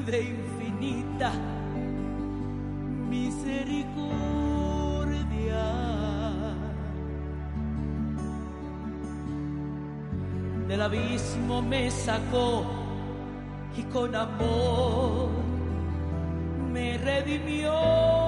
de infinita misericordia. Del abismo me sacó y con amor me redimió.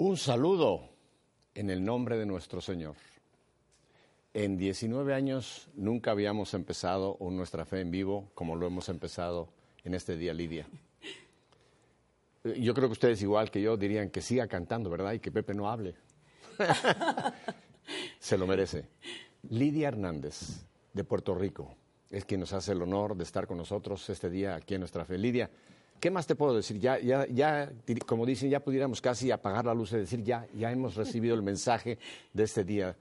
Un saludo en el nombre de nuestro Señor. En 19 años nunca habíamos empezado nuestra fe en vivo como lo hemos empezado en este día, Lidia. Yo creo que ustedes, igual que yo, dirían que siga cantando, ¿verdad? Y que Pepe no hable. Se lo merece. Lidia Hernández, de Puerto Rico, es quien nos hace el honor de estar con nosotros este día aquí en nuestra fe. Lidia, ¿Qué más te puedo decir? Ya, ya, ya, como dicen, ya pudiéramos casi apagar la luz y decir, ya, ya hemos recibido el mensaje de este día.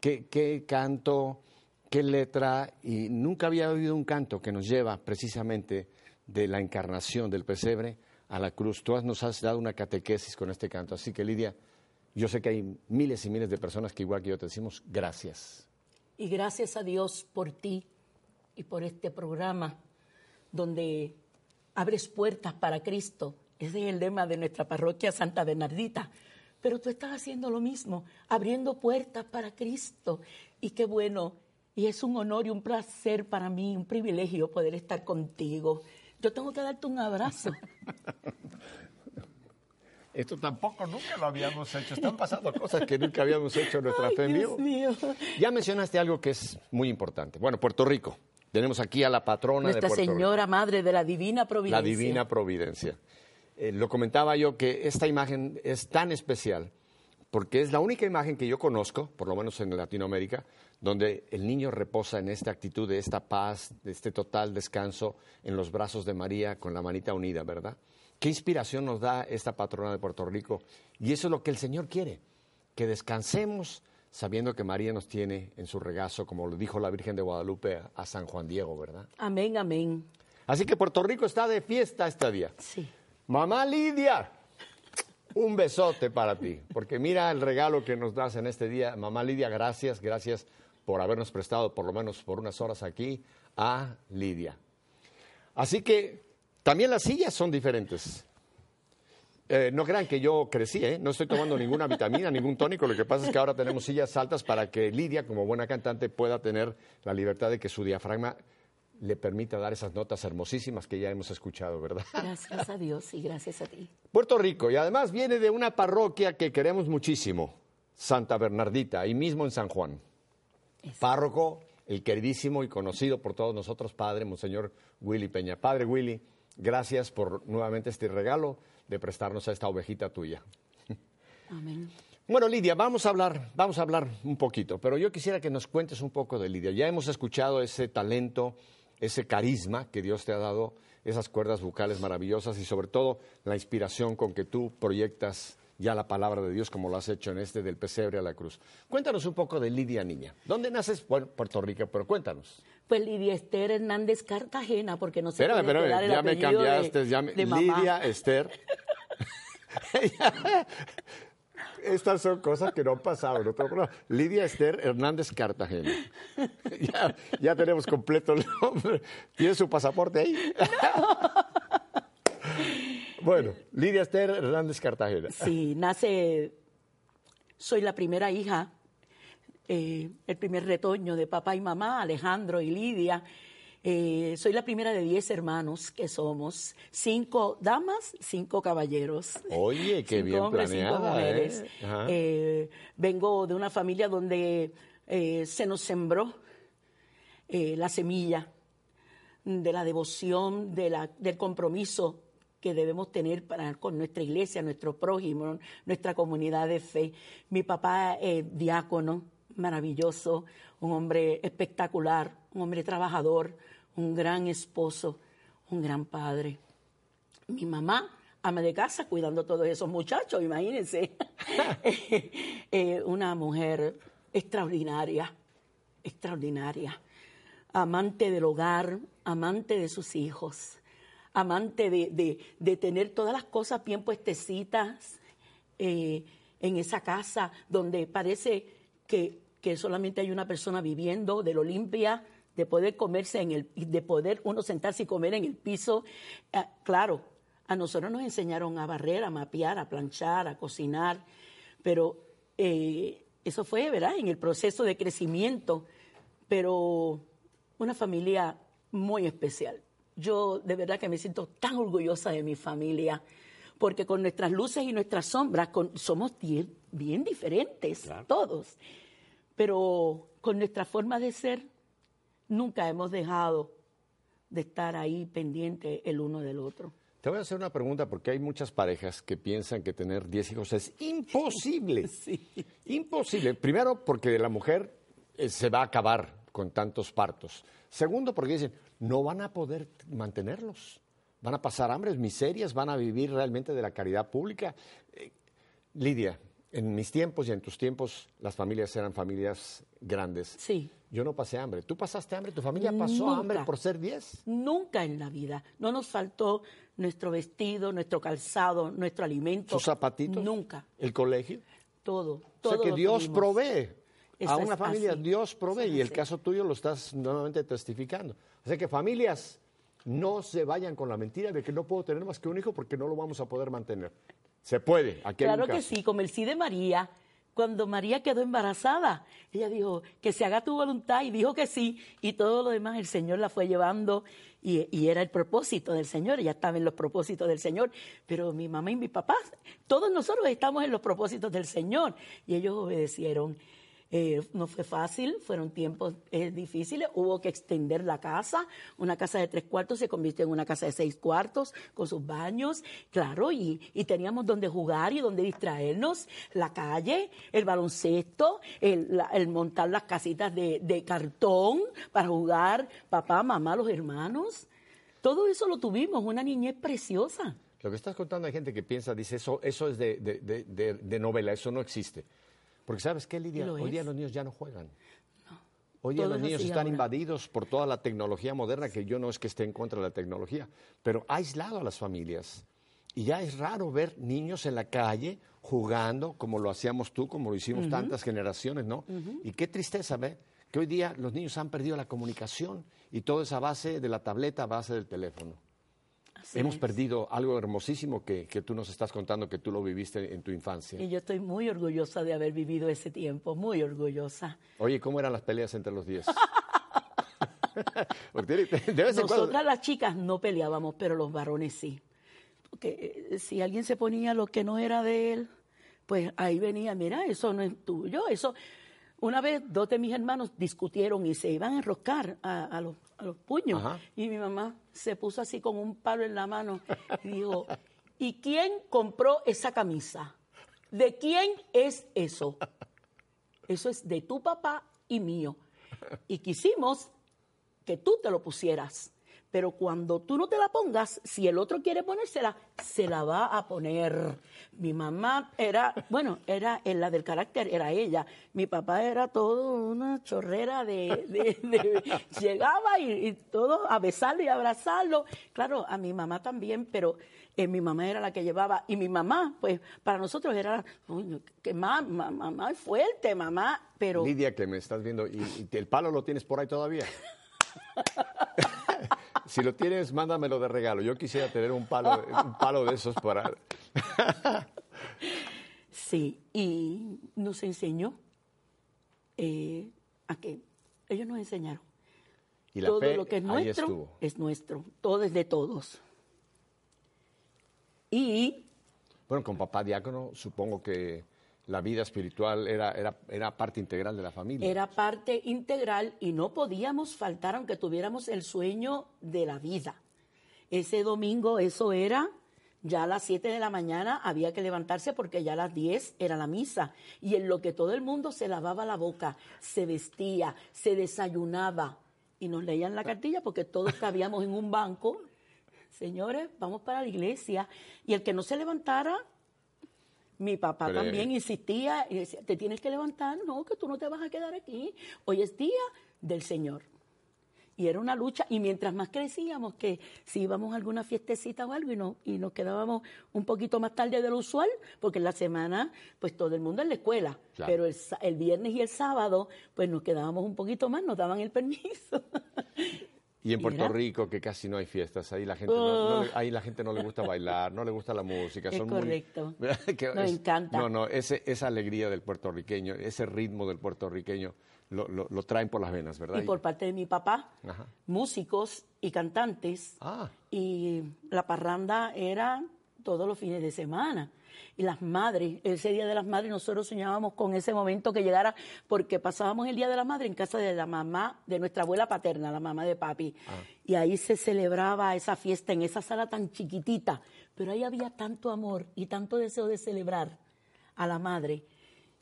¿Qué, qué canto, qué letra? Y nunca había oído un canto que nos lleva precisamente de la encarnación del pesebre a la cruz. Tú nos has dado una catequesis con este canto. Así que, Lidia, yo sé que hay miles y miles de personas que igual que yo te decimos gracias. Y gracias a Dios por ti y por este programa donde abres puertas para Cristo. Ese es el lema de nuestra parroquia Santa Bernardita. Pero tú estás haciendo lo mismo, abriendo puertas para Cristo. Y qué bueno, y es un honor y un placer para mí, un privilegio poder estar contigo. Yo tengo que darte un abrazo. Esto tampoco nunca lo habíamos hecho. Están pasando cosas que nunca habíamos hecho en nuestra Ay, fe Dios mío. Ya mencionaste algo que es muy importante. Bueno, Puerto Rico. Tenemos aquí a la patrona Nuestra de Puerto Rico. Señora Madre de la Divina Providencia. La divina providencia. Eh, lo comentaba yo que esta imagen es tan especial porque es la única imagen que yo conozco, por lo menos en Latinoamérica, donde el niño reposa en esta actitud de esta paz, de este total descanso en los brazos de María con la manita unida, ¿verdad? ¿Qué inspiración nos da esta patrona de Puerto Rico? Y eso es lo que el Señor quiere, que descansemos sabiendo que María nos tiene en su regazo, como lo dijo la Virgen de Guadalupe a San Juan Diego, ¿verdad? Amén, amén. Así que Puerto Rico está de fiesta este día. Sí. Mamá Lidia, un besote para ti, porque mira el regalo que nos das en este día. Mamá Lidia, gracias, gracias por habernos prestado por lo menos por unas horas aquí a Lidia. Así que también las sillas son diferentes. Eh, no crean que yo crecí, ¿eh? no estoy tomando ninguna vitamina, ningún tónico. Lo que pasa es que ahora tenemos sillas altas para que Lidia, como buena cantante, pueda tener la libertad de que su diafragma le permita dar esas notas hermosísimas que ya hemos escuchado, ¿verdad? Gracias a Dios y gracias a ti. Puerto Rico, y además viene de una parroquia que queremos muchísimo, Santa Bernardita, ahí mismo en San Juan. Párroco, el queridísimo y conocido por todos nosotros, Padre Monseñor Willy Peña. Padre Willy, gracias por nuevamente este regalo de prestarnos a esta ovejita tuya. Amén. Bueno, Lidia, vamos a hablar, vamos a hablar un poquito, pero yo quisiera que nos cuentes un poco de Lidia. Ya hemos escuchado ese talento, ese carisma que Dios te ha dado, esas cuerdas vocales maravillosas y sobre todo la inspiración con que tú proyectas ya la palabra de Dios como lo has hecho en este del pesebre a la cruz. Cuéntanos un poco de Lidia Niña. ¿Dónde naces? Bueno, Puerto Rico, pero cuéntanos. Pues Lidia Esther Hernández Cartagena, porque no se Espérame, puede espérame, el ya me de- cambiaste, ya me- de mamá. Lidia Esther. Estas son cosas que no han pasado otro programa. Lidia Esther Hernández Cartagena. Ya, ya tenemos completo el nombre. ¿Tiene su pasaporte ahí? Bueno, Lidia Esther Hernández Cartagena. Sí, nace, soy la primera hija, eh, el primer retoño de papá y mamá, Alejandro y Lidia. Eh, soy la primera de diez hermanos que somos, cinco damas, cinco caballeros. Oye, qué Cinco bien hombres, cinco planeada, mujeres. ¿eh? Eh, vengo de una familia donde eh, se nos sembró eh, la semilla de la devoción, de la, del compromiso que debemos tener para, con nuestra iglesia, nuestro prójimo, nuestra comunidad de fe. Mi papá es diácono, maravilloso, un hombre espectacular, un hombre trabajador, un gran esposo, un gran padre. Mi mamá, ama de casa, cuidando a todos esos muchachos, imagínense. Eh, una mujer extraordinaria, extraordinaria, amante del hogar, amante de sus hijos, amante de, de- de tener todas las cosas bien puestecitas eh, en esa casa donde parece que, que solamente hay una persona viviendo, de lo limpia, de poder comerse en el, de poder uno sentarse y comer en el piso. Eh, claro, a nosotros nos enseñaron a barrer, a mapear, a planchar, a cocinar, pero eh, eso fue, ¿verdad?, en el proceso de crecimiento, pero una familia muy especial. Yo de verdad que me siento tan orgullosa de mi familia, porque con nuestras luces y nuestras sombras con- somos bien, bien diferentes, todos, pero con nuestra forma de ser nunca hemos dejado de estar ahí pendiente el uno del otro. Te voy a hacer una pregunta porque hay muchas parejas que piensan que tener 10 hijos es imposible. Imposible. Primero, porque la mujer eh, se va a acabar con tantos partos. Segundo, porque dicen, no van a poder mantenerlos. Van a pasar hambres, miserias, van a vivir realmente de la caridad pública. Eh, Lidia, En mis tiempos y en tus tiempos, las familias eran familias grandes. Sí. Yo no pasé hambre. ¿Tú pasaste hambre? ¿Tu familia pasó Nunca. hambre por ser 10? Nunca en la vida. No nos faltó nuestro vestido, nuestro calzado, nuestro alimento. ¿Sus zapatitos? Nunca. ¿El colegio? Todo. O todo sea que Dios tuvimos. provee. Eso a una familia así. Dios provee Eso y el así. caso tuyo lo estás nuevamente testificando. O sea que familias, no se vayan con la mentira de que no puedo tener más que un hijo porque no lo vamos a poder mantener. Se puede. Aquí Claro que sí, como el sí de María. Cuando María quedó embarazada, ella dijo que se haga tu voluntad y dijo que sí, y todo lo demás el Señor la fue llevando y, y era el propósito del Señor, ella estaba en los propósitos del Señor, pero mi mamá y mi papá, todos nosotros estamos en los propósitos del Señor y ellos obedecieron. Eh, no fue fácil, fueron tiempos eh, difíciles, hubo que extender la casa, una casa de tres cuartos se convirtió en una casa de seis cuartos, con sus baños, claro, y, y teníamos donde jugar y donde distraernos, la calle, el baloncesto, el, la- el montar las casitas de, de cartón para jugar, papá, mamá, los hermanos, todo eso lo tuvimos, una niñez preciosa. Lo que estás contando hay gente que piensa, dice, eso, eso es de, de- de- novela, eso no existe. Porque ¿sabes qué, Lidia? Hoy es. día los niños ya no juegan. Hoy día los niños están ahora. invadidos por toda la tecnología moderna, que yo no es que esté en contra de la tecnología, pero ha aislado a las familias. Y ya es raro ver niños en la calle jugando como lo hacíamos tú, como lo hicimos tantas generaciones, ¿no? Y qué tristeza ver que hoy día los niños han perdido la comunicación y todo es a base de la tableta, a base del teléfono. Así Hemos es. perdido algo hermosísimo que, que tú nos estás contando que tú lo viviste en tu infancia. Y yo estoy muy orgullosa de haber vivido ese tiempo, muy orgullosa. Oye, ¿cómo eran las peleas entre los diez? Porque tiene- de vez en cuando- Nosotras las chicas no peleábamos, pero los varones sí. Porque eh, si alguien se ponía lo que no era de él, pues ahí venía, mira, eso no es tuyo, eso. Una vez dos de mis hermanos discutieron y se iban a enroscar a, a los, a los puños. Ajá. Y mi mamá se puso así con un palo en la mano y dijo, ¿y quién compró esa camisa? ¿De quién es eso? Eso es de tu papá y mío. Y quisimos que tú te lo pusieras. Pero cuando tú no te la pongas, si el otro quiere ponérsela, se la va a poner. Mi mamá era, bueno, era en la del carácter, era ella. Mi papá era todo una chorrera de, de- de- llegaba y, y todo a besarlo y abrazarlo. Claro, a mi mamá también, pero eh, mi mamá era la que llevaba. Y mi mamá, pues, para nosotros era, "Uy, que mamá, mamá es fuerte, mamá, pero... Lidia, que me estás viendo, y, y el palo lo tienes por ahí todavía. si lo tienes, mándamelo de regalo. Yo quisiera tener un palo, un palo de esos para... Sí, y nos enseñó eh, a que ellos nos enseñaron. Y la todo fe lo que es nuestro es nuestro, todo es de todos. Y Bueno, con papá diácono, supongo que la vida espiritual era, era, era parte integral de la familia. era parte integral y no podíamos faltar aunque tuviéramos el sueño de la vida. Ese domingo eso era, ya a las 7 de la mañana había que levantarse porque ya a las 10 era la misa. Y en lo que todo el mundo se lavaba la boca, se vestía, se desayunaba y nos leían la cartilla porque todos cabíamos en un banco. Señores, vamos para la iglesia. Y el que no se levantara, mi papá Pero, también eh, insistía y decía, te tienes que levantar, no, que tú no te vas a quedar aquí. Hoy es día del Señor. Y era una lucha, y mientras más crecíamos, que si íbamos a alguna fiestecita o algo y, no, y nos quedábamos un poquito más tarde de lo usual, porque en la semana, pues todo el mundo en la escuela, Claro. pero el, el viernes y el sábado, pues nos quedábamos un poquito más, nos daban el permiso. Y en Puerto. Rico, que casi no hay fiestas, ahí la gente, no, no le- ahí la gente no le gusta bailar, no le gusta la música. Es son muy- correcto. que Nos encanta. No, no, ese, esa alegría del puertorriqueño, ese ritmo del puertorriqueño, lo, lo- lo traen por las venas, ¿verdad? y por parte de mi papá, Ajá. músicos y cantantes. Ah, Y la parranda era todos los fines de semana. Y las madres, ese Día de las Madres, nosotros soñábamos con ese momento que llegara, porque pasábamos el Día de la Madre en casa de la mamá, de nuestra abuela paterna, la mamá de papi. Y ahí se celebraba esa fiesta en esa sala tan chiquitita. Pero ahí había tanto amor y tanto deseo de celebrar a la madre.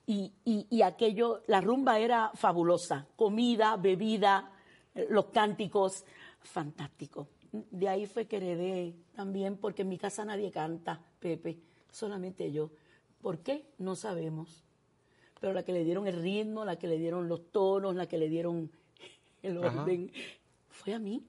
Y, y- y aquello, la rumba era fabulosa. Comida, bebida, eh, los cánticos, fantástico. De ahí fue que heredé también, porque en mi casa nadie canta, Pepe, solamente yo. ¿Por qué? No sabemos. Pero la que le dieron el ritmo, la que le dieron los tonos, la que le dieron el Ajá. orden, fue a mí.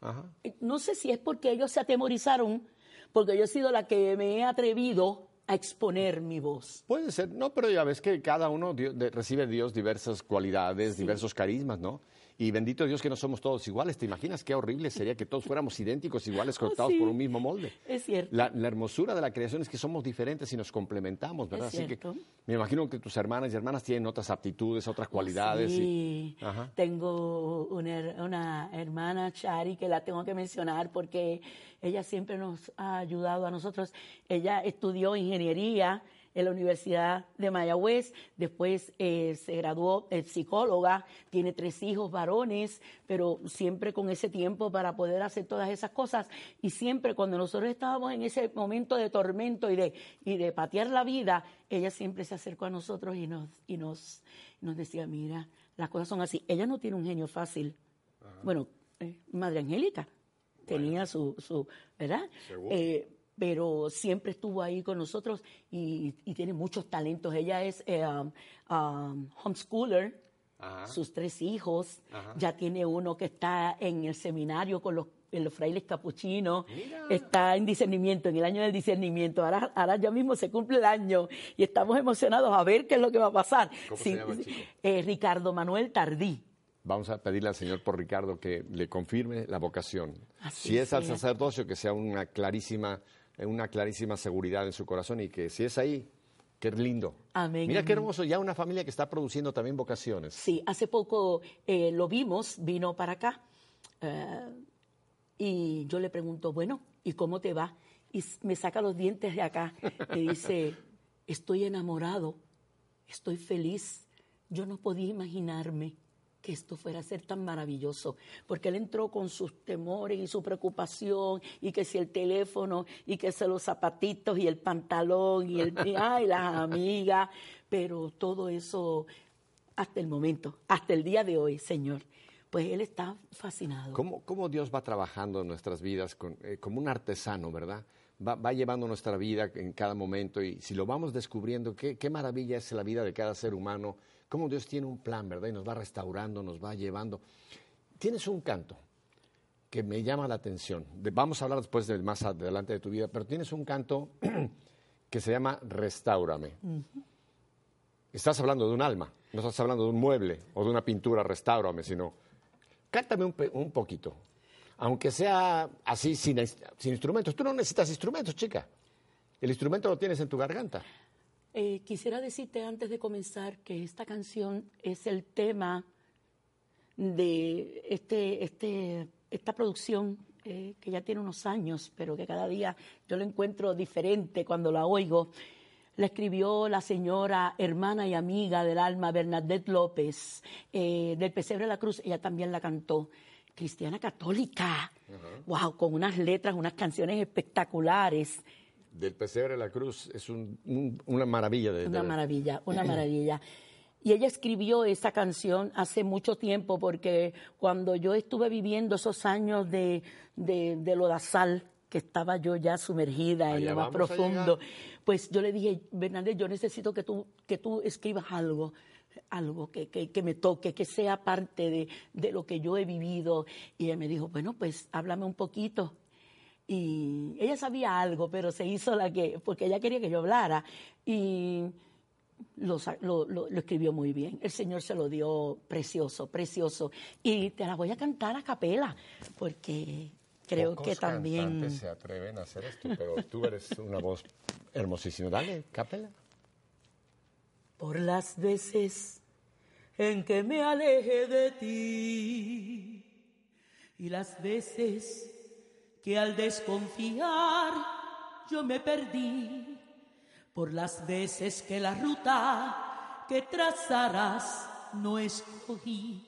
Ajá. Eh, No sé si es porque ellos se atemorizaron, porque yo he sido la que me he atrevido a exponer mi voz. Puede ser, no, pero ya ves que cada uno dio- de- recibe de Dios diversas cualidades, diversos carismas, ¿no? Y bendito Dios que no somos todos iguales. ¿Te imaginas qué horrible sería que todos fuéramos idénticos, iguales, cortados Oh, sí. por un mismo molde? Es cierto. La, la hermosura de la creación es que somos diferentes y nos complementamos, ¿verdad? Es Así que me imagino que tus hermanas y hermanas tienen otras aptitudes, otras cualidades. y- Sí, Ajá. tengo una, una hermana, Chari, que la tengo que mencionar porque ella siempre nos ha ayudado a nosotros. Ella estudió ingeniería en la Universidad de Mayagüez, después eh, se graduó de psicóloga, tiene tres hijos varones, pero siempre con ese tiempo para poder hacer todas esas cosas. Y siempre cuando nosotros estábamos en ese momento de tormento y de, y de patear la vida, ella siempre se acercó a nosotros y nos, y nos, nos decía, mira, las cosas son así. Ella no tiene un genio fácil. Bueno, eh, Madre Angélica tenía su, su ¿verdad? Pero siempre estuvo ahí con nosotros y, y tiene muchos talentos. Ella es eh, um, um, homeschooler, Ajá. sus tres hijos, Ajá. ya tiene uno que está en el seminario con los, en los frailes capuchinos, está en discernimiento, en el año del discernimiento. Ahora, ahora ya mismo se cumple el año y estamos emocionados a ver qué es lo que va a pasar. ¿Cómo se llama el chico? eh, Ricardo Manuel Tardí. Vamos a pedirle al Señor por Ricardo que le confirme la vocación. Así si es al sacerdocio, que sea una clarísima, una clarísima seguridad en su corazón y que si es ahí, qué lindo. Amén, Mira qué hermoso, ya una familia que está produciendo también vocaciones. Sí, hace poco eh, lo vimos, vino para acá eh, y yo le pregunto, bueno, ¿y cómo te va? Y me saca los dientes de acá y dice, estoy enamorado, estoy feliz. Yo no podía imaginarme que esto fuera a ser tan maravilloso, porque él entró con sus temores y su preocupación, y que si el teléfono, y que si los zapatitos, y el pantalón, y el, ay, las amigas, pero todo eso hasta el momento, hasta el día de hoy, Señor, pues él está fascinado. ¿Cómo, cómo Dios va trabajando en nuestras vidas eh, como un artesano, verdad? Va, va llevando nuestra vida en cada momento y si lo vamos descubriendo, qué, qué maravilla es la vida de cada ser humano, cómo Dios tiene un plan, ¿verdad? Y nos va restaurando, nos va llevando. Tienes un canto que me llama la atención. De- vamos a hablar después de más adelante de tu vida, pero tienes un canto que se llama Restáurame. Estás hablando de un alma, no estás hablando de un mueble o de una pintura, restáurame, sino cántame un, poquito. Aunque sea así, sin, sin instrumentos. Tú no necesitas instrumentos, chica. El instrumento lo tienes en tu garganta. Eh, quisiera decirte antes de comenzar que esta canción es el tema de este, este, esta producción eh, que ya tiene unos años, pero que cada día yo lo encuentro diferente cuando la oigo. La escribió la señora hermana y amiga del alma Bernadette López, eh, del Pesebre de la Cruz, ella también la cantó. Cristiana católica, wow, con unas letras, unas canciones espectaculares. Del pesebre de la cruz es un- un- una maravilla. De, Una de- maravilla, una maravilla. Y ella escribió esa canción hace mucho tiempo porque cuando yo estuve viviendo esos años de, de, de lodazal, que estaba yo ya sumergida en lo más profundo, pues yo le dije, Bernadette, yo necesito que tú, que tú escribas algo, algo que, que, que me toque, que sea parte de, de lo que yo he vivido. Y ella me dijo, bueno, pues háblame un poquito. Y ella sabía algo, pero se hizo la que, porque ella quería que yo hablara. Y lo, sa- lo, lo- lo escribió muy bien. El Señor se lo dio precioso, precioso. Y te la voy a cantar a capela, porque creo Pocos que también... se atreven a hacer esto, pero tú eres una voz hermosísima. Dale, capela. Por las veces en que me alejé de ti y las veces que al desconfiar yo me perdí, por las veces que la ruta que trazarás no escogí.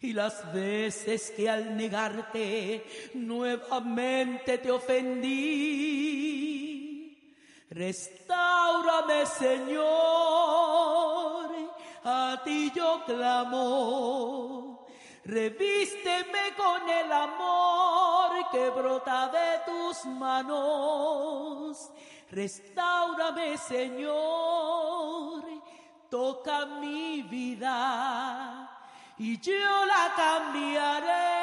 Y las veces que al negarte nuevamente te ofendí, Restaurame, Señor, a ti yo clamo. Revísteme con el amor que brota de tus manos. Restaurame, Señor, toca mi vida y yo la cambiaré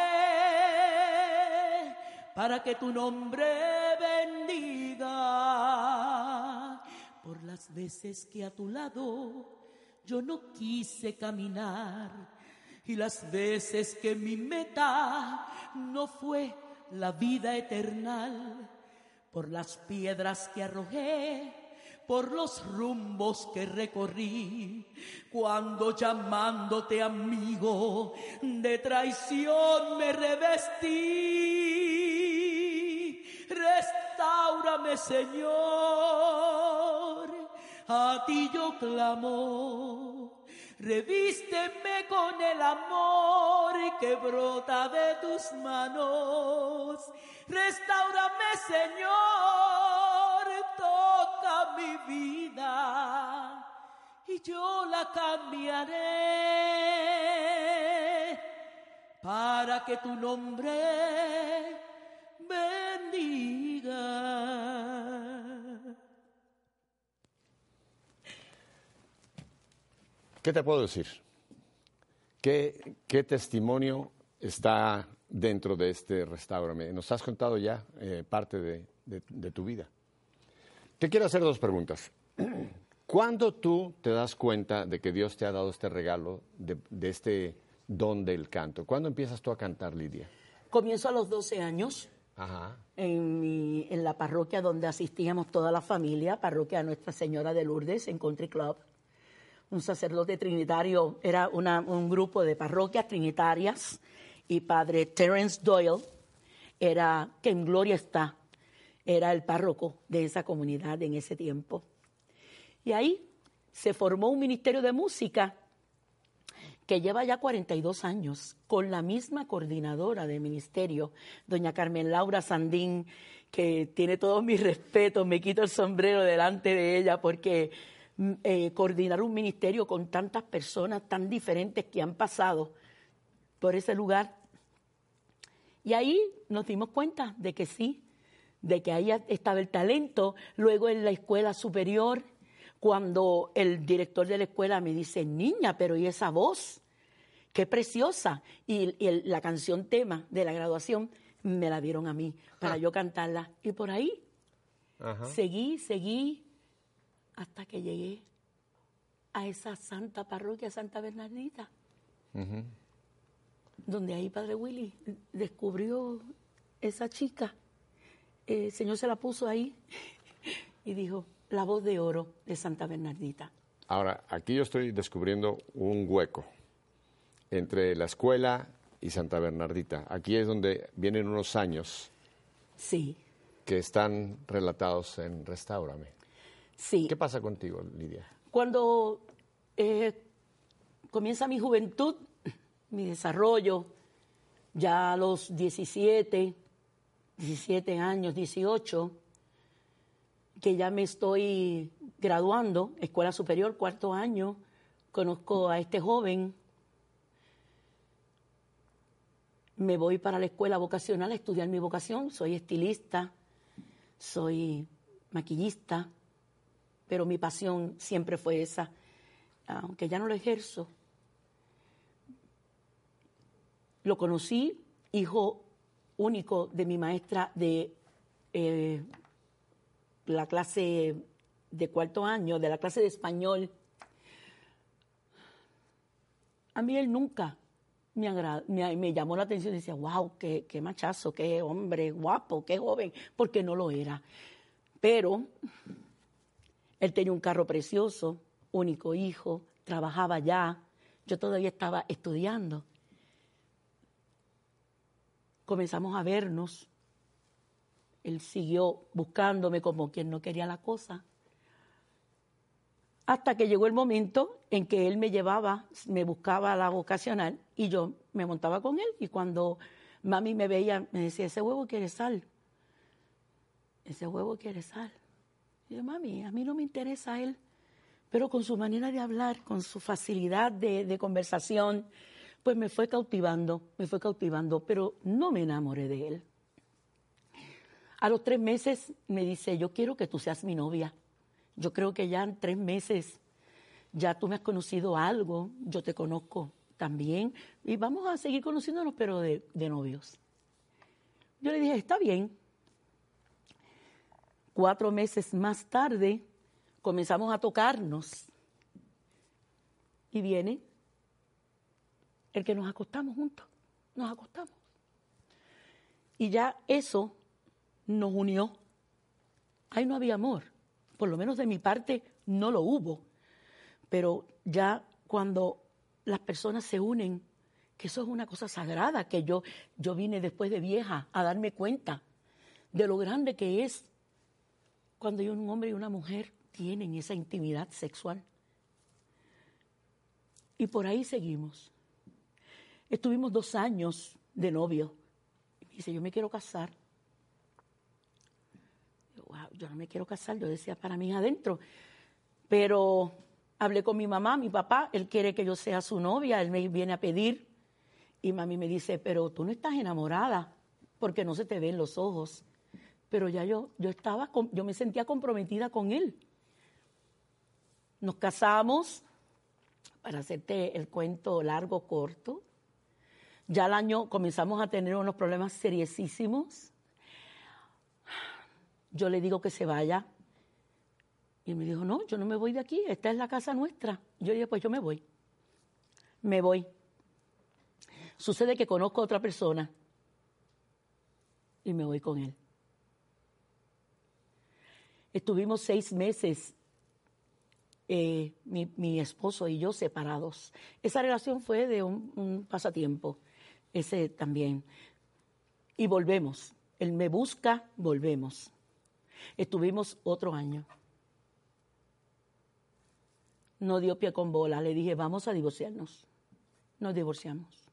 para que tu nombre bendiga. Por las veces que a tu lado yo no quise caminar y las veces que mi meta no fue la vida eterna por las piedras que arrojé, por los rumbos que recorrí, cuando llamándote amigo de traición me revestí. Restaurame, Señor, a ti yo clamo. Revísteme con el amor que brota de tus manos. Restaurame, Señor, toca mi vida y yo la cambiaré para que tu nombre bendiga. ¿Qué te puedo decir? ¿Qué, qué testimonio está dentro de este restaurame? Nos has contado ya eh, parte de, de- de tu vida. Te quiero hacer dos preguntas. ¿Cuándo tú te das cuenta de que Dios te ha dado este regalo, de, de este don del canto? ¿Cuándo empiezas tú a cantar, Lidia? Comienzo a los 12 años Ajá. en, mi- en la parroquia donde asistíamos toda la familia, parroquia Nuestra Señora de Lourdes en Country Club. Un sacerdote trinitario, era una- un grupo de parroquias trinitarias y padre Terence Doyle era, que en gloria está, era el párroco de esa comunidad en ese tiempo. Y ahí se formó un ministerio de música que lleva ya 42 años con la misma coordinadora de ministerio, doña Carmen Laura Sandín, que tiene todos mis respetos, me quito el sombrero delante de ella porque eh, coordinar un ministerio con tantas personas tan diferentes que han pasado por ese lugar. Y ahí nos dimos cuenta de que sí, de que ahí estaba el talento. Luego en la escuela superior, cuando el director de la escuela me dice, niña, pero ¿y esa voz? Qué preciosa. Y, y el- la canción tema de la graduación me la dieron a mí para yo cantarla. Y por ahí Ajá. seguí, seguí, hasta que llegué a esa santa parroquia, Santa Bernardita, donde ahí Padre Willy descubrió esa chica. Eh, El Señor se la puso ahí y dijo, la voz de oro de Santa Bernardita. Ahora, aquí yo estoy descubriendo un hueco entre la escuela y Santa Bernardita. Aquí es donde vienen unos años Sí, que están relatados en Restaurame. Sí. ¿Qué pasa contigo, Lidia? Cuando eh, comienza mi juventud, mi desarrollo, ya a los 17, 17 años, 18, que ya me estoy graduando, escuela superior, cuarto año, conozco a este joven, me voy para la escuela vocacional a estudiar mi vocación, soy estilista, soy maquillista, pero mi pasión siempre fue esa, aunque ya no lo ejerzo. Lo conocí, hijo único de mi maestra de eh, la clase de cuarto año, de la clase de español. A mí él nunca me, llamó la atención y decía, wow, qué machazo, qué hombre guapo, qué joven, porque no lo era. Pero él tenía un carro precioso, único hijo, trabajaba ya. Yo todavía estaba estudiando. Comenzamos a vernos. Él siguió buscándome como quien no quería la cosa. Hasta que llegó el momento en que él me llevaba, me buscaba a la vocacional y yo me montaba con él. Y cuando mami me veía, me decía, ese huevo quiere sal. Ese huevo quiere sal. Y yo, mami, a mí no me interesa él, pero con su manera de hablar, con su facilidad de, conversación, pues me fue cautivando, me fue cautivando, pero no me enamoré de él. A los tres meses me dice, yo quiero que tú seas mi novia. Yo creo que ya en tres meses ya tú me has conocido algo, yo te conozco también y vamos a seguir conociéndonos, pero de novios. Yo le dije, está bien. Cuatro meses más tarde comenzamos a tocarnos y viene el que nos acostamos juntos, nos acostamos. Y ya eso nos unió. Ahí no había amor, por lo menos de mi parte no lo hubo, pero ya cuando las personas se unen, que eso es una cosa sagrada, que yo, yo vine después de vieja a darme cuenta de lo grande que es cuando un hombre y una mujer tienen esa intimidad sexual. Y por ahí seguimos. Estuvimos dos años de novio. Y me dice, yo me quiero casar. Yo, yo no me quiero casar, yo decía para mí adentro. Pero hablé con mi mamá, mi papá, él quiere que yo sea su novia, él me viene a pedir. Y mami me dice, pero tú no estás enamorada porque no se te ven los ojos. Pero ya yo, yo estaba, yo me sentía comprometida con él. Nos casamos, para hacerte el cuento largo, corto. Ya al año comenzamos a tener unos problemas seriosísimos. Yo le digo que se vaya. Y me dijo, no, yo no me voy de aquí, esta es la casa nuestra. Yo dije, pues yo me voy. Me voy. Sucede que conozco a otra persona y me voy con él. Estuvimos seis meses eh, mi, esposo y yo separados. Esa relación fue de un, pasatiempo, ese también. Y volvemos. Él me busca, volvemos. Estuvimos otro año. No dio pie con bola. Le dije, vamos a divorciarnos. Nos divorciamos.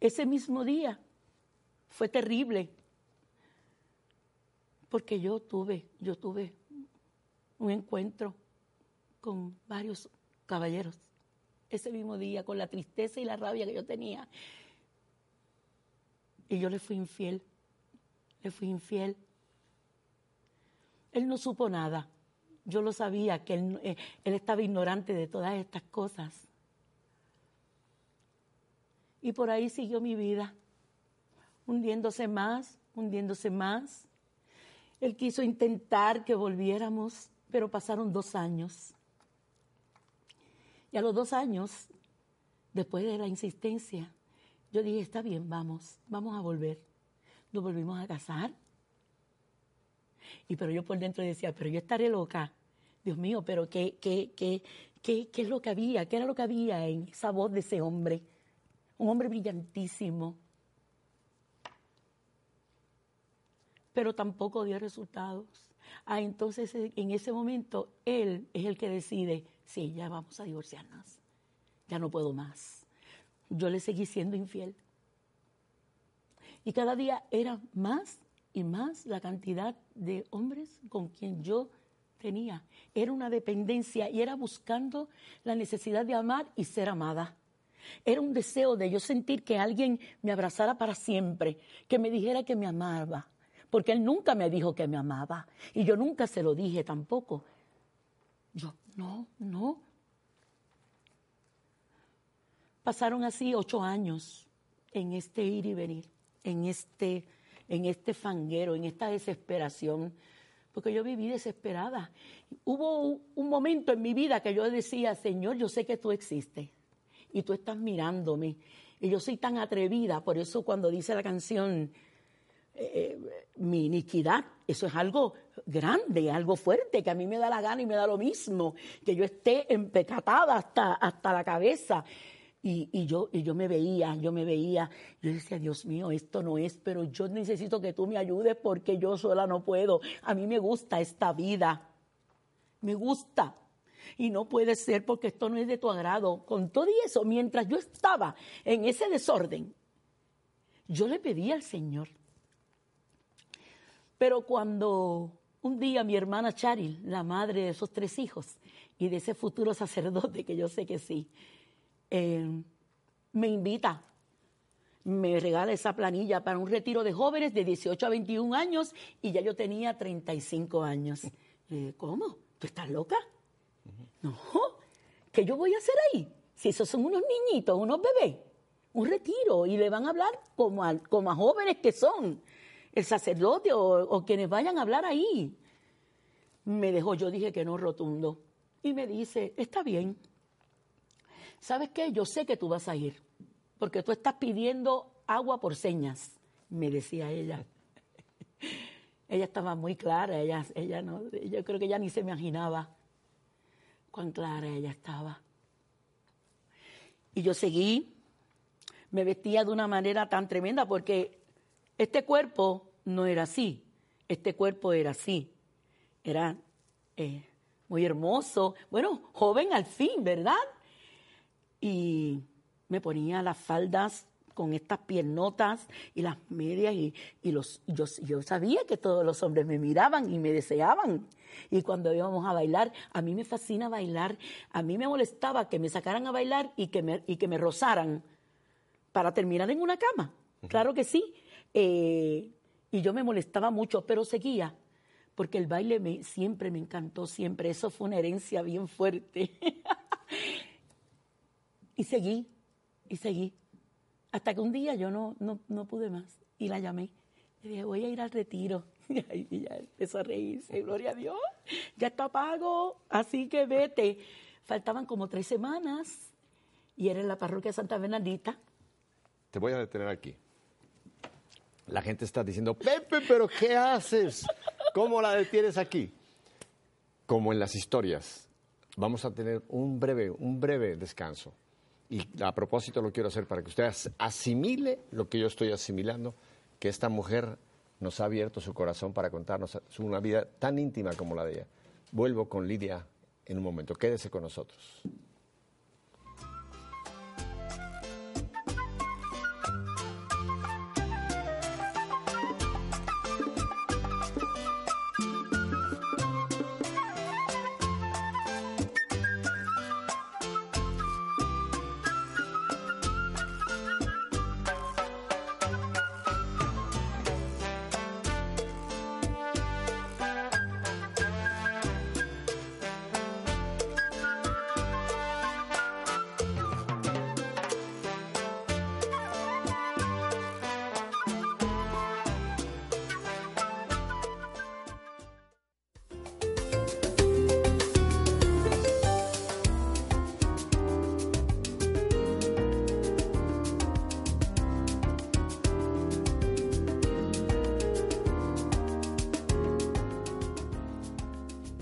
Ese mismo día fue terrible. Porque yo tuve, yo tuve un encuentro con varios caballeros ese mismo día, con la tristeza y la rabia que yo tenía. Y yo le fui infiel, le fui infiel. Él no supo nada. Yo lo sabía, que él, eh, él estaba ignorante de todas estas cosas. Y por ahí siguió mi vida, hundiéndose más, hundiéndose más. Él quiso intentar que volviéramos pero pasaron dos años. Y a los dos años, después de la insistencia, yo dije, está bien, vamos, vamos a volver. Nos volvimos a casar. Y pero yo por dentro decía, pero yo estaré loca. Dios mío, pero ¿qué, qué, qué, qué, qué es lo que había? ¿Qué era lo que había en esa voz de ese hombre? Un hombre brillantísimo. Pero tampoco dio resultados. Ah, entonces en ese momento él es el que decide, sí, ya vamos a divorciarnos, ya no puedo más. Yo le seguí siendo infiel. Y cada día era más y más la cantidad de hombres con quien yo tenía. Era una dependencia y era buscando la necesidad de amar y ser amada. Era un deseo de yo sentir que alguien me abrazara para siempre, que me dijera que me amaba, porque él nunca me dijo que me amaba y yo nunca se lo dije tampoco. Yo, no, no. Pasaron así ocho años en este ir y venir, en este, en este fanguero, en esta desesperación, porque yo viví desesperada. Hubo un momento en mi vida que yo decía, Señor, yo sé que tú existes y tú estás mirándome. Y yo soy tan atrevida, por eso cuando dice la canción, mi iniquidad. Eso es algo grande, algo fuerte, que a mí me da la gana y me da lo mismo, que yo esté empecatada hasta, hasta la cabeza. Y, yo, y yo me veía, yo me veía, yo decía, Dios mío, esto no es, pero yo necesito que tú me ayudes porque yo sola no puedo. A mí me gusta esta vida, me gusta. Y no puede ser porque esto no es de tu agrado. Con todo y eso, mientras yo estaba en ese desorden, yo le pedí al Señor, pero cuando un día mi hermana Charil, la madre de esos tres hijos y de ese futuro sacerdote, que yo sé que sí, eh, me invita, me regala esa planilla para un retiro de jóvenes de 18 a 21 años y ya yo tenía 35 años. Eh, ¿Cómo? ¿Tú estás loca? No, ¿qué yo voy a hacer ahí? Si esos son unos niñitos, unos bebés, un retiro y le van a hablar como a, como a jóvenes que son, el sacerdote o, quienes vayan a hablar ahí. Me dejó, yo dije que no rotundo. Y me dice, está bien. ¿Sabes qué? Yo sé que tú vas a ir, porque tú estás pidiendo agua por señas, me decía ella. ella estaba muy clara, ella, ella no, yo creo que ella ni se imaginaba cuán clara ella estaba. Y yo seguí, me vestía de una manera tan tremenda porque este cuerpo no era así, este cuerpo era así, era eh, muy hermoso, bueno, joven al fin, ¿verdad? Y me ponía las faldas con estas piernotas y las medias y, y los, yo, yo sabía que todos los hombres me miraban y me deseaban. Y cuando íbamos a bailar, a mí me fascina bailar, a mí me molestaba que me sacaran a bailar y que me, y que me rozaran para terminar en una cama. Claro que sí. Eh, y yo me molestaba mucho, pero seguía, porque el baile me, siempre me encantó, siempre. Eso fue una herencia bien fuerte. y seguí, y seguí. Hasta que un día yo no, no, no pude más y la llamé. Le dije, voy a ir al retiro. Y ella empezó a reírse, gloria a Dios, ya está pago, así que vete. Faltaban como tres semanas y era en la parroquia Santa Bernardita. Te voy a detener aquí. La gente está diciendo, Pepe, pero ¿qué haces? ¿Cómo la detienes aquí? Como en las historias, vamos a tener un breve, un breve descanso. Y a propósito lo quiero hacer para que usted as- asimile lo que yo estoy asimilando, que esta mujer nos ha abierto su corazón para contarnos una vida tan íntima como la de ella. Vuelvo con Lidia en un momento. Quédese con nosotros.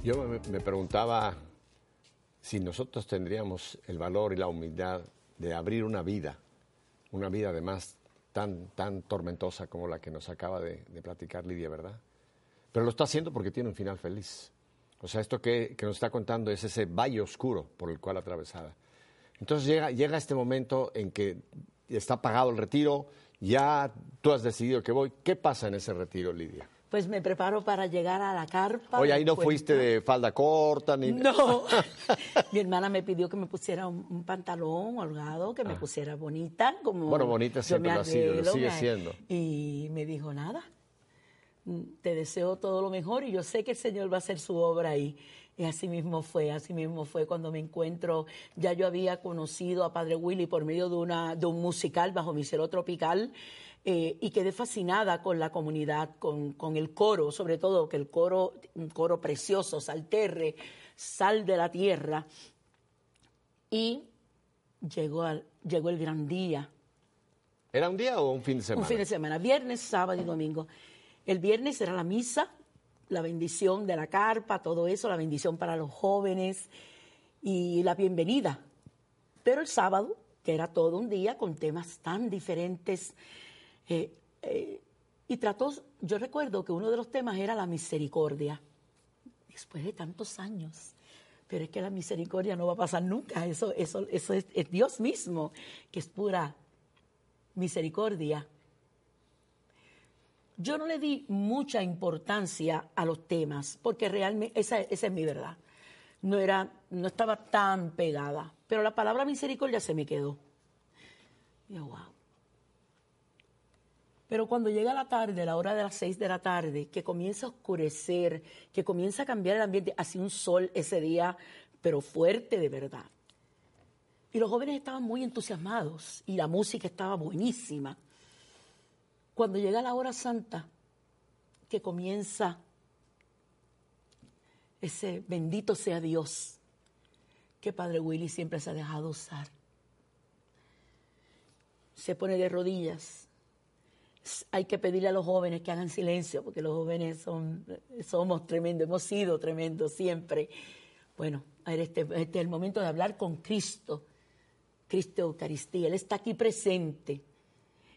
Yo me, preguntaba si nosotros tendríamos el valor y la humildad de abrir una vida, una vida además tan, tan tormentosa como la que nos acaba de, de platicar Lidia, ¿verdad? Pero lo está haciendo porque tiene un final feliz. O sea, esto que, que nos está contando es ese valle oscuro por el cual atravesada. Entonces llega, llega este momento en que está pagado el retiro, ya tú has decidido que voy. ¿Qué pasa en ese retiro, Lidia? Pues me preparo para llegar a la carpa. Oye, ahí no después- fuiste de falda corta ni... No. Mi hermana me pidió que me pusiera un, un pantalón holgado, que me pusiera bonita, como Ah. Bueno, bonita siempre lo ha sido, lo sigue siendo. Y me dijo, nada, mm, te deseo todo lo mejor y yo sé que el Señor va a hacer su obra ahí. Y así mismo fue, así mismo fue cuando me encuentro. Ya yo había conocido a Padre Willy por medio de, una, de un musical bajo mi cielo tropical eh, y quedé fascinada con la comunidad, con, con el coro, sobre todo, que el coro, un coro precioso, salterre, sal de la tierra. Y llegó, al- llegó el gran día, ¿Era un día o un fin de semana? un fin de semana, viernes, sábado y domingo. El viernes era la misa, la bendición de la carpa, todo eso, la bendición para los jóvenes y la bienvenida. Pero el sábado, que era todo un día con temas tan diferentes, eh, eh, y trató, yo recuerdo que uno de los temas era la misericordia. Después de tantos años. Pero es que la misericordia no va a pasar nunca. Eso, eso, eso es, Dios mismo, que es pura misericordia. Yo no le di mucha importancia a los temas, porque realmente esa, esa es mi verdad. No, era, no estaba tan pegada, pero la palabra misericordia se me quedó. Yo, wow. Pero cuando llega la tarde, la hora de las seis de la tarde, que comienza a oscurecer, que comienza a cambiar el ambiente, hacía un sol ese día, pero fuerte de verdad. Y los jóvenes estaban muy entusiasmados y la música estaba buenísima. Cuando llega la hora santa, que comienza ese bendito sea Dios que Padre Willy siempre se ha dejado usar. Se pone de rodillas. Hay que pedirle a los jóvenes que hagan silencio, porque los jóvenes somos tremendos, hemos sido tremendos siempre. Bueno, este, este es el momento de hablar con Cristo, Cristo Eucaristía. Él está aquí presente.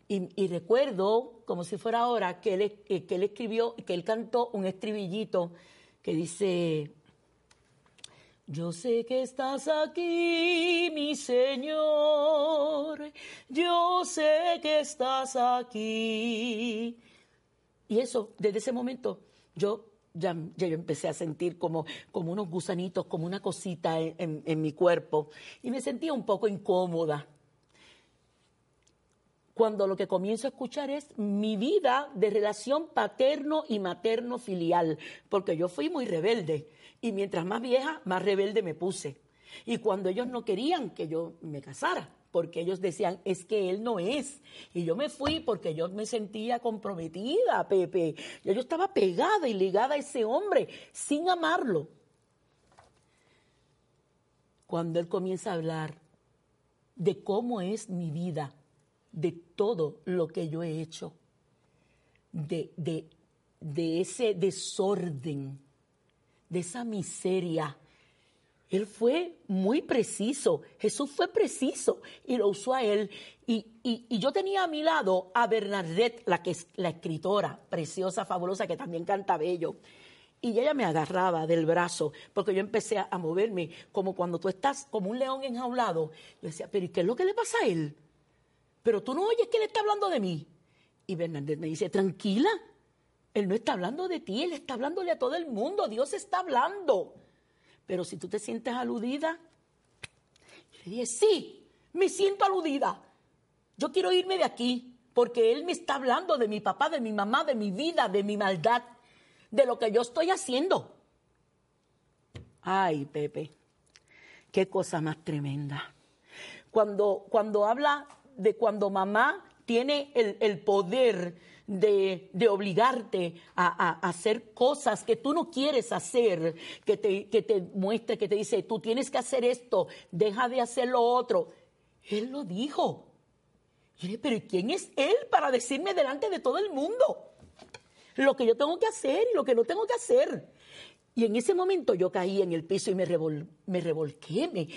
Y, recuerdo, como si fuera ahora, que él, que él escribió, que él cantó un estribillito que dice, yo sé que estás aquí, mi Señor, yo sé que estás aquí. Y eso, desde ese momento, yo ya, yo empecé a sentir como, como unos gusanitos, como una cosita en, en mi cuerpo, y me sentía un poco incómoda. Cuando lo que comienzo a escuchar es mi vida de relación paterno y materno filial, porque yo fui muy rebelde y mientras más vieja, más rebelde me puse. Y cuando ellos no querían que yo me casara, porque ellos decían, es que él no es. Y yo me fui porque yo me sentía comprometida, Pepe. Yo, yo estaba pegada y ligada a ese hombre sin amarlo. Cuando él comienza a hablar de cómo es mi vida, de todo lo que yo he hecho, de, de, de ese desorden, de esa miseria. Él fue muy preciso, Jesús fue preciso y lo usó a él. Y, y, yo tenía a mi lado a Bernadette, la que es la escritora, preciosa, fabulosa, que también canta bello. Y ella me agarraba del brazo, porque yo empecé a, a moverme como cuando tú estás como un león enjaulado. Yo decía, pero ¿y qué es lo que le pasa a él? pero tú no oyes que él está hablando de mí. Y Bernadette me dice, tranquila, él no está hablando de ti, él está hablándole a todo el mundo, Dios está hablando. Pero si tú te sientes aludida, yo le dije, sí, me siento aludida. Yo quiero irme de aquí porque él me está hablando de mi papá, de mi mamá, de mi vida, de mi maldad, de lo que yo estoy haciendo. Ay, Pepe, qué cosa más tremenda. Cuando, cuando habla de cuando mamá tiene el, poder de, obligarte a, hacer cosas que tú no quieres hacer, que te, que te muestre, que te dice, tú tienes que hacer esto, deja de hacer lo otro. Él lo dijo. Dije, pero ¿quién es él para decirme delante de todo el mundo lo que yo tengo que hacer y lo que no tengo que hacer? Y en ese momento yo caí en el piso y me, me revolqué,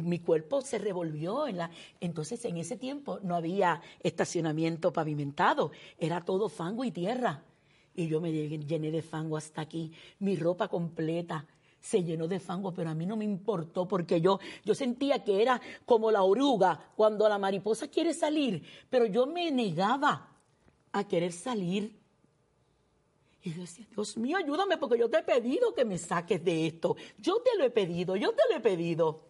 mi cuerpo se revolvió. En la, entonces en ese tiempo no había estacionamiento pavimentado, era todo fango y tierra. Y yo me llené de fango hasta aquí, mi ropa completa se llenó de fango, pero a mí no me importó porque yo, yo sentía que era como la oruga cuando la mariposa quiere salir, pero yo me negaba a querer salir y yo decía, Dios mío, ayúdame porque yo te he pedido que me saques de esto. Yo te lo he pedido, yo te lo he pedido.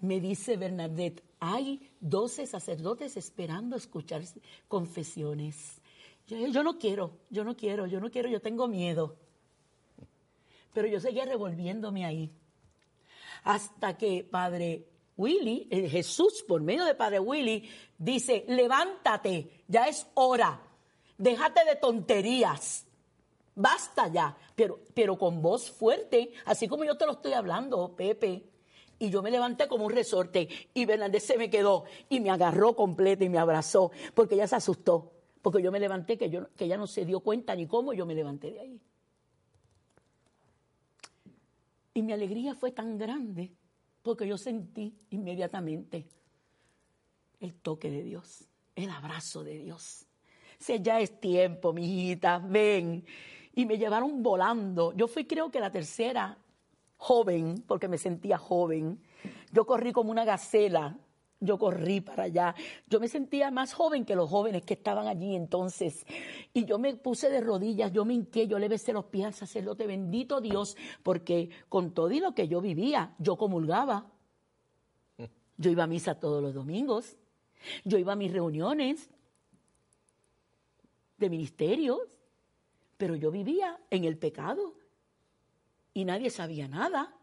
Me dice Bernadette, hay 12 sacerdotes esperando escuchar confesiones. Yo, yo no quiero, yo no quiero, yo no quiero, yo tengo miedo. Pero yo seguía revolviéndome ahí. Hasta que Padre Willy, eh, Jesús, por medio de Padre Willy, dice, levántate, ya es hora déjate de tonterías. Basta ya, pero, pero con voz fuerte, así como yo te lo estoy hablando, Pepe. Y yo me levanté como un resorte y Bernadette se me quedó y me agarró completa y me abrazó porque ella se asustó. Porque yo me levanté, que, yo, que ella no se dio cuenta ni cómo yo me levanté de ahí. Y mi alegría fue tan grande porque yo sentí inmediatamente el toque de Dios, el abrazo de Dios ya es tiempo, mijita, ven. Y me llevaron volando. Yo fui creo que la tercera joven, porque me sentía joven. Yo corrí como una gacela. Yo corrí para allá. Yo me sentía más joven que los jóvenes que estaban allí entonces. Y yo me puse de rodillas, yo me hinqué, yo le besé los pies al sacerdote. Bendito Dios, porque con todo y lo que yo vivía, yo comulgaba. Yo iba a misa todos los domingos. Yo iba a mis reuniones de ministerios, pero yo vivía en el pecado y nadie sabía nada.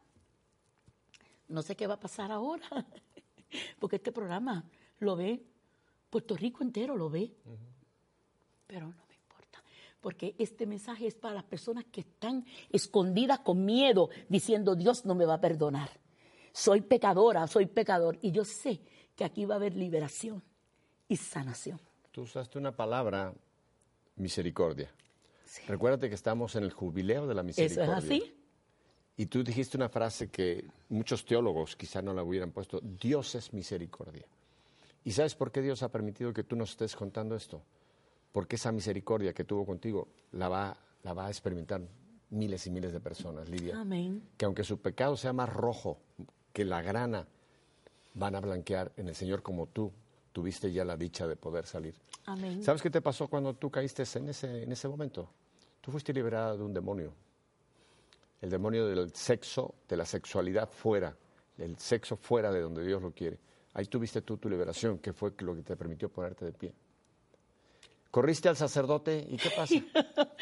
No sé qué va a pasar ahora, porque este programa lo ve, Puerto Rico entero lo ve, pero no me importa, porque este mensaje es para las personas que están escondidas con miedo, diciendo Dios no me va a perdonar. Soy pecadora, soy pecador, y yo sé que aquí va a haber liberación y sanación. Tú usaste una palabra, misericordia. Sí. Recuérdate que estamos en el jubileo de la ¿Eso misericordia. es así? Y tú dijiste una frase que muchos teólogos quizá no la hubieran puesto, Dios es misericordia. ¿Y sabes por qué Dios ha permitido que tú nos estés contando esto? Porque esa misericordia que tuvo contigo la va, la va a experimentar miles y miles de personas, Lidia. Amén. Que aunque su pecado sea más rojo que la grana, van a blanquear en el Señor como tú tuviste ya la dicha de poder salir. Amén. ¿Sabes qué te pasó cuando tú caíste en ese, en ese momento? Tú fuiste liberada de un demonio. El demonio del sexo, de la sexualidad fuera, del sexo fuera de donde Dios lo quiere. Ahí tuviste tú tu liberación, que fue lo que te permitió ponerte de pie. Corriste al sacerdote y ¿qué pasa?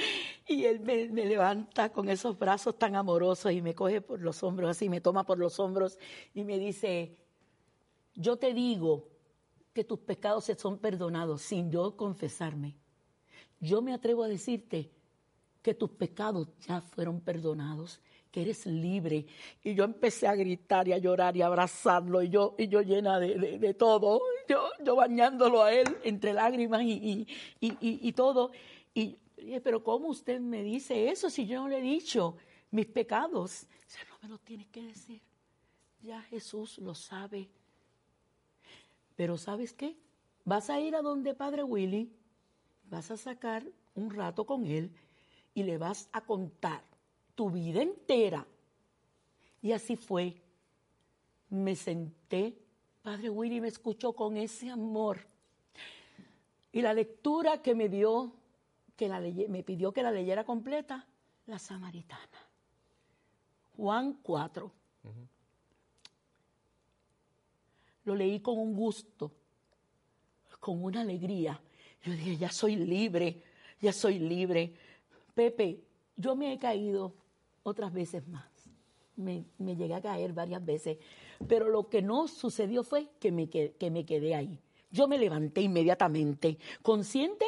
Y él me, me levanta con esos brazos tan amorosos y me coge por los hombros así, me toma por los hombros y me dice, yo te digo que tus pecados se son perdonados sin yo confesarme. Yo me atrevo a decirte que tus pecados ya fueron perdonados, que eres libre. Y yo empecé a gritar y a llorar y a abrazarlo, y yo, y yo llena de, de- todo, yo, yo bañándolo a él entre lágrimas y, y, y, y- todo. Y dije, pero ¿cómo usted me dice eso si yo no le he dicho mis pecados? No me lo tienes que decir. Ya Jesús lo sabe. Pero ¿sabes qué? Vas a ir a donde Padre Willy, vas a sacar un rato con él y le vas a contar tu vida entera. Y así fue. Me senté, Padre Willy me escuchó con ese amor. Y la lectura que me dio, que me pidió que la leyera completa, la samaritana. Juan 4. Lo leí con un gusto, con una alegría. Yo dije, ya soy libre, ya soy libre. Pepe, yo me he caído otras veces más. Me, llegué a caer varias veces. Pero lo que no sucedió fue que me, que- que me quedé ahí. Yo me levanté inmediatamente, consciente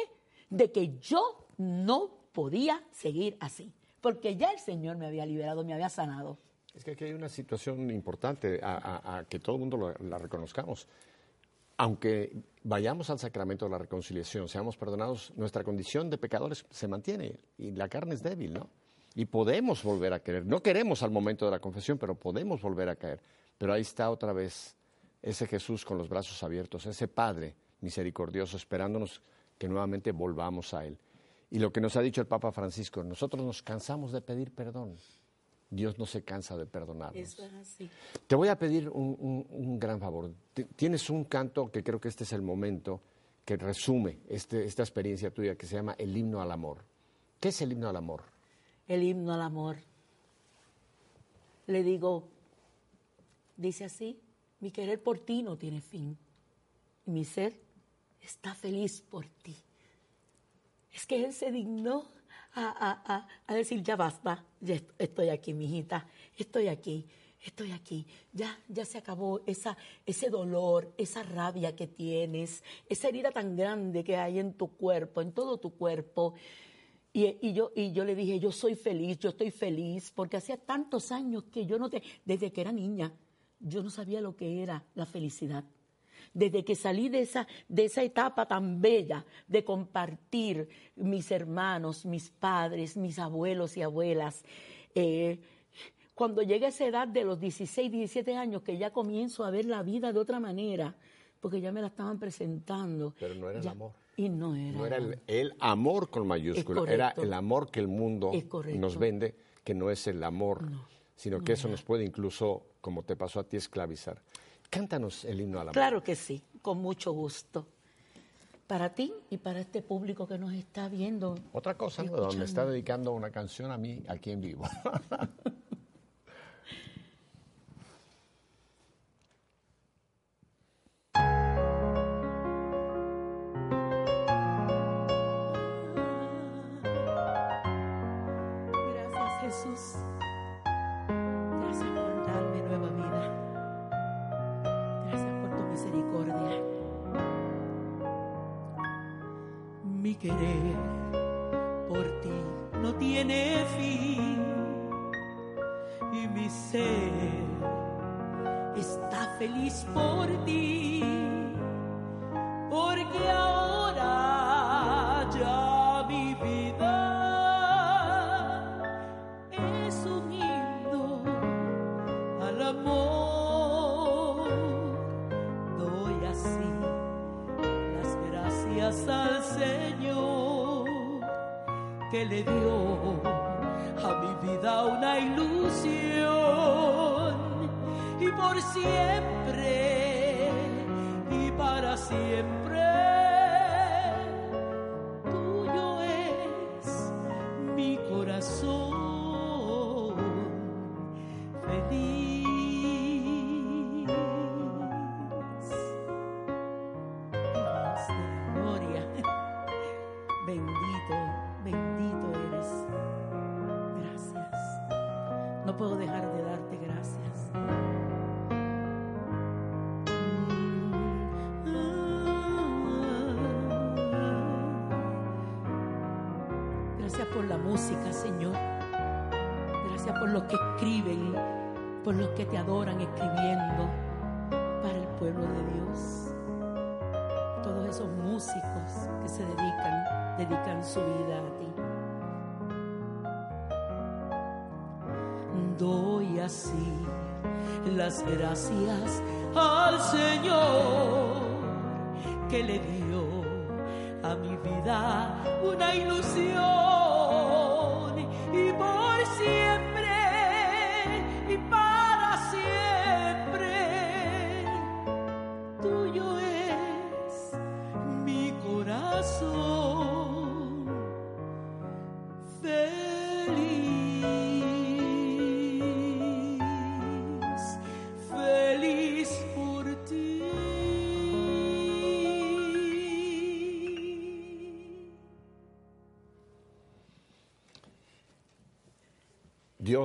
de que yo no podía seguir así. Porque ya el Señor me había liberado, me había sanado. Es que aquí hay una situación importante a, a- a que todo el mundo lo- la reconozcamos. Aunque vayamos al sacramento de la reconciliación, seamos perdonados, nuestra condición de pecadores se mantiene y la carne es débil, ¿no? Y podemos volver a caer. No queremos al momento de la confesión, pero podemos volver a caer. Pero ahí está otra vez ese Jesús con los brazos abiertos, ese Padre misericordioso esperándonos que nuevamente volvamos a Él. Y lo que nos ha dicho el Papa Francisco, nosotros nos cansamos de pedir perdón. Dios no se cansa de perdonarnos. Eso es así. Te voy a pedir un, un- un gran favor. T- Tienes un canto que creo que este es el momento que resume este- esta experiencia tuya que se llama el himno al amor. ¿Qué es el himno al amor? el himno al amor. Le digo, dice así, mi querer por ti no tiene fin. Y mi ser está feliz por ti. Es que Él se dignó a, a- a- a decir, ya basta, ya est- estoy aquí, mijita, estoy aquí, estoy aquí. Ya, ya se acabó esa, ese dolor, esa rabia que tienes, esa herida tan grande que hay en tu cuerpo, en todo tu cuerpo. Y, y yo, y yo le dije, yo soy feliz, yo estoy feliz, porque hacía tantos años que yo no te, desde que era niña, yo no sabía lo que era la felicidad. Desde que salí de esa, de esa etapa tan bella de compartir mis hermanos, mis padres, mis abuelos y abuelas, eh, cuando llegué a esa edad de los 16, 17 años, que ya comienzo a ver la vida de otra manera, porque ya me la estaban presentando. Pero no era el amor. Y no era. No era el amor con mayúscula, era el amor que el mundo nos vende, que no es el amor, sino que eso nos puede incluso, como te pasó a ti, esclavizar. Cántanos el himno al amor. Claro que sí, con mucho gusto. Para ti y para este público que nos está viendo. Otra cosa, ¿no? me está dedicando una canción a mí aquí en vivo. Gracias, Jesús. Mi querer por ti. No tiene fin. Y mi ser está feliz por ti, le dio a mi vida una ilusión. Y por siempre y para siempre por los que te adoran escribiendo para el pueblo de Dios. Todos esos músicos que se dedican, dedican su vida a ti. Doy así las gracias al Señor que le dio a mi vida una ilusión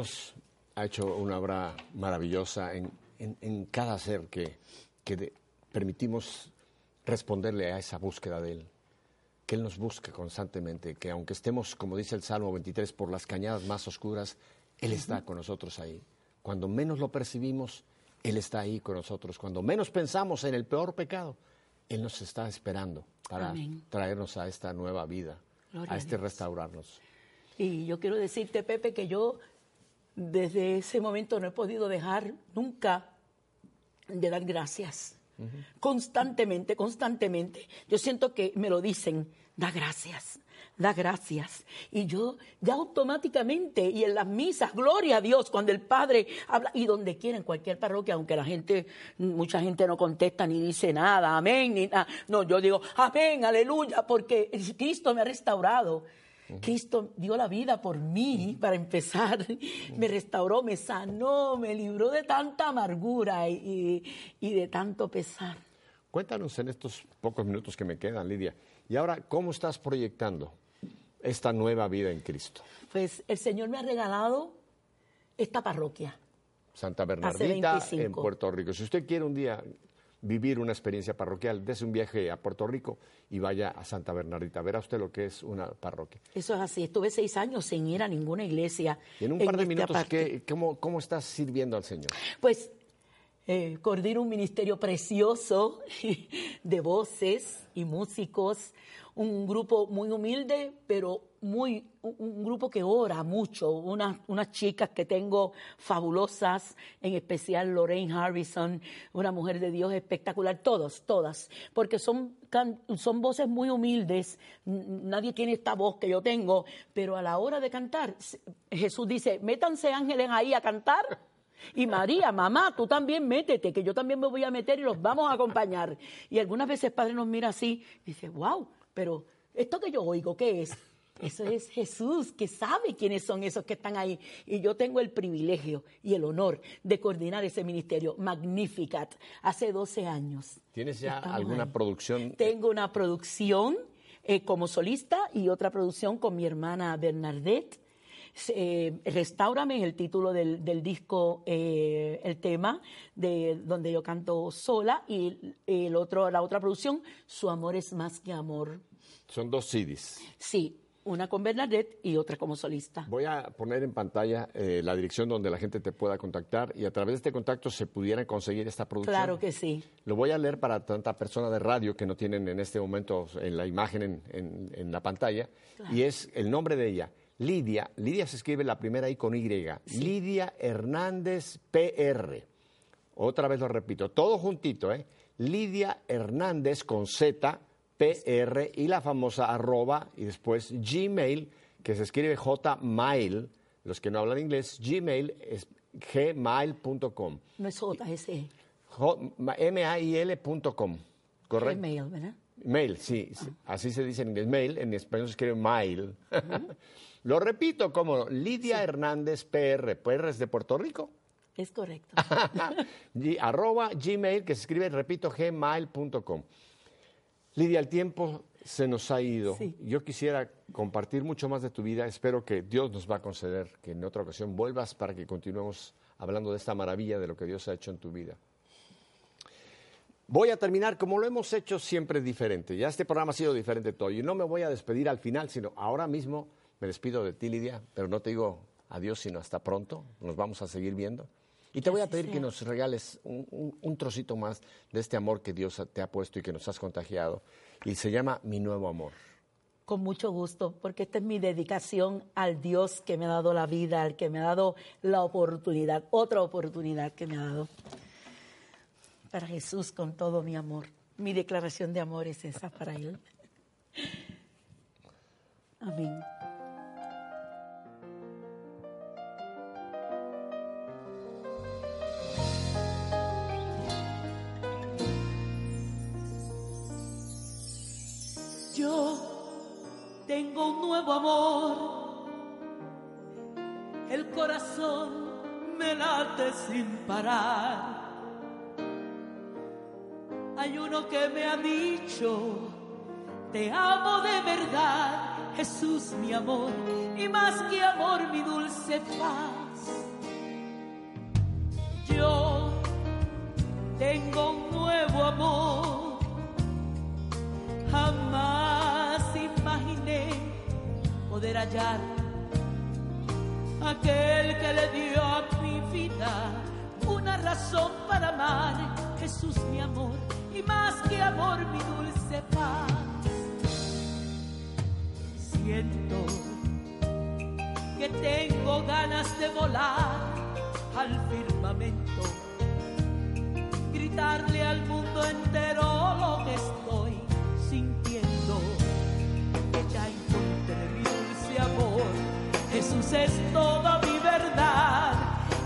Dios ha hecho una obra maravillosa en, en- en cada ser que, que de- permitimos responderle a esa búsqueda de Él. Que Él nos busque constantemente, que aunque estemos, como dice el Salmo 23, por las cañadas más oscuras, Él está con nosotros ahí. Cuando menos lo percibimos, Él está ahí con nosotros. Cuando menos pensamos en el peor pecado, Él nos está esperando para Amén. traernos a esta nueva vida, Gloria a a este Dios. restaurarnos. Y yo quiero decirte, Pepe, que yo desde ese momento no he podido dejar nunca de dar gracias. Constantemente, constantemente. Yo siento que me lo dicen, da gracias, da gracias. Y yo ya automáticamente, y en las misas, gloria a Dios, cuando el Padre habla, y donde quiera, en cualquier parroquia, aunque la gente, mucha gente no contesta ni dice nada, amén, ni nada. No, yo digo, amén, aleluya, porque Cristo me ha restaurado. Cristo dio la vida por mí, para empezar. Me restauró, me sanó, me libró de tanta amargura y, y de tanto pesar. Cuéntanos en estos pocos minutos que me quedan, Lidia. Y ahora, ¿cómo estás proyectando esta nueva vida en Cristo? Pues el Señor me ha regalado esta parroquia. Santa Bernardita 25. en Puerto Rico. Si usted quiere un día vivir una experiencia parroquial, dése un viaje a Puerto Rico y vaya a Santa Bernardita. Verá usted lo que es una parroquia. Eso es así. Estuve seis años sin ir a ninguna iglesia. Y en un par de esta minutos. ¿qué- cómo, ¿cómo estás sirviendo al Señor? Pues eh, coordino un ministerio precioso de voces y músicos, un grupo muy humilde, pero muy un, grupo que ora mucho, unas, unas chicas que tengo fabulosas, en especial Lorraine Harrison, una mujer de Dios espectacular, todos, todas, porque son, son voces muy humildes, nadie tiene esta voz que yo tengo, pero a la hora de cantar, Jesús dice, métanse ángeles ahí a cantar. Y María, mamá, tú también métete, que yo también me voy a meter y los vamos a acompañar. Y algunas veces el Padre nos mira así dice, wow, pero esto que yo oigo, ¿qué es? Eso es Jesús, que sabe quiénes son esos que están ahí. Y yo tengo el privilegio y el honor de coordinar ese ministerio, Magnificat, hace 12 años. ¿Tienes ya alguna ahí. producción? Tengo una producción eh, como solista y otra producción con mi hermana Bernadette. eh, Restáurame es el título del, del disco, eh, el tema de donde yo canto sola y el otro, la otra producción, Su amor es más que amor. Son dos CDs. Sí, una con Bernadette y otra como solista. Voy a poner en pantalla eh, la dirección donde la gente te pueda contactar y a través de este contacto se pudiera conseguir esta producción. Claro que sí. Lo voy a leer para tanta persona de radio que no tienen en este momento en la imagen en, en- en la pantalla. Y es el nombre de ella, Lidia. Lidia se escribe la primera I con Y. Lidia Hernández PR. Otra vez lo repito, todo juntito, ¿eh? Lidia Hernández con Z, PR y la famosa arroba y después Gmail, que se escribe Jmail. Los que no hablan inglés, Gmail es gmail.com. No es J, es E. M-A-I-L.com, ¿correcto? Mail, ¿verdad? Mail, sí, sí, así se dice en inglés. Mail, en español se escribe mail. Lo repito como Lidia Hernández PR. PR es de Puerto Rico. Es correcto. Arroba gmail, que se escribe, repito, gmail.com. Lidia, el tiempo se nos ha ido. Sí. Yo quisiera compartir mucho más de tu vida. Espero que Dios nos va a conceder que en otra ocasión vuelvas para que continuemos hablando de esta maravilla de lo que Dios ha hecho en tu vida. Voy a terminar como lo hemos hecho siempre diferente. Ya este programa ha sido diferente todo. Y no me voy a despedir al final, sino ahora mismo me despido de ti, Lidia, pero no te digo adiós, sino hasta pronto. Nos vamos a seguir viendo. Y te voy a pedir que nos regales un, un- un trocito más de este amor que Dios te ha puesto y que nos has contagiado. Y se llama Mi Nuevo Amor. Con mucho gusto, porque esta es mi dedicación al Dios que me ha dado la vida, al que me ha dado la oportunidad, otra oportunidad que me ha dado. Para Jesús con todo mi amor. Mi declaración de amor es esa para Él. Amén. Yo tengo un nuevo amor, el corazón me late sin parar. Hay uno que me ha dicho, te amo de verdad, Jesús mi amor, y más que amor mi dulce paz. Yo tengo un nuevo amor poder hallar aquel que le dio a mi vida una razón para amar Jesús mi amor y más que amor mi dulce paz siento que tengo ganas de volar al firmamento gritarle al mundo entero lo que estoy sintiendo. Que ya amor. Jesús es toda mi verdad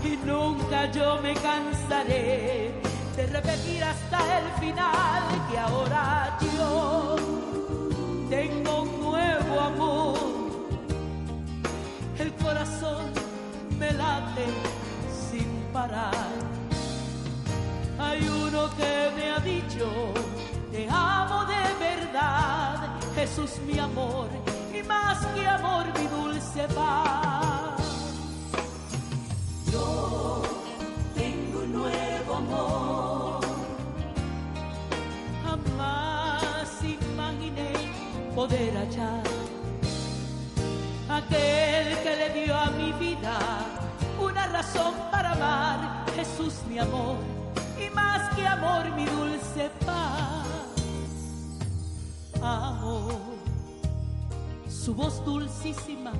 y nunca yo me cansaré de repetir hasta el final que ahora yo tengo un nuevo amor. El corazón me late sin parar. Hay uno que me ha dicho, te amo de verdad, Jesús mi amor, y más que amor mi dulce paz. Yo tengo un nuevo amor, jamás imaginé poder hallar aquel que le dio a mi vida una razón para amar, Jesús mi amor, y más que amor mi dulce paz. Amo su voz dulcísima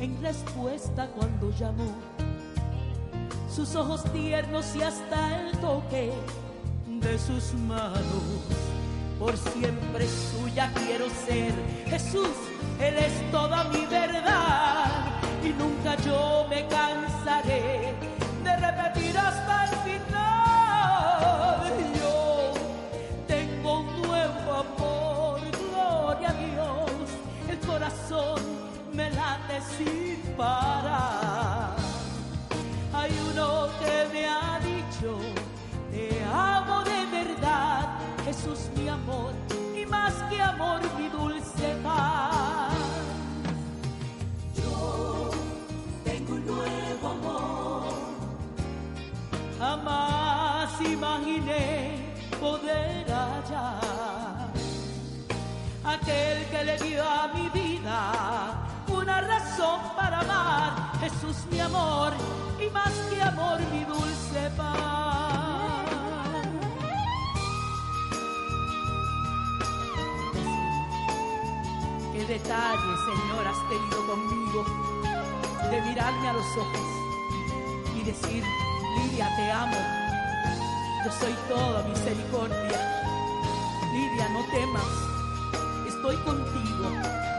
en respuesta cuando llamó, sus ojos tiernos y hasta el toque de sus manos. Por siempre suya quiero ser, Jesús, Él es toda mi verdad y nunca yo me cansaré de repetir hasta el sin parar. Hay uno que me ha dicho, te amo de verdad, Jesús mi amor, y más que amor mi dulce paz. Yo tengo un nuevo amor. Jamás imaginé poder hallar aquel que le dio a mi vida una razón para amar, Jesús mi amor, y más que amor mi dulce paz. Qué detalle, Señor, has tenido conmigo de mirarme a los ojos y decir, Lidia, te amo, yo soy toda misericordia. Lidia, no temas, estoy contigo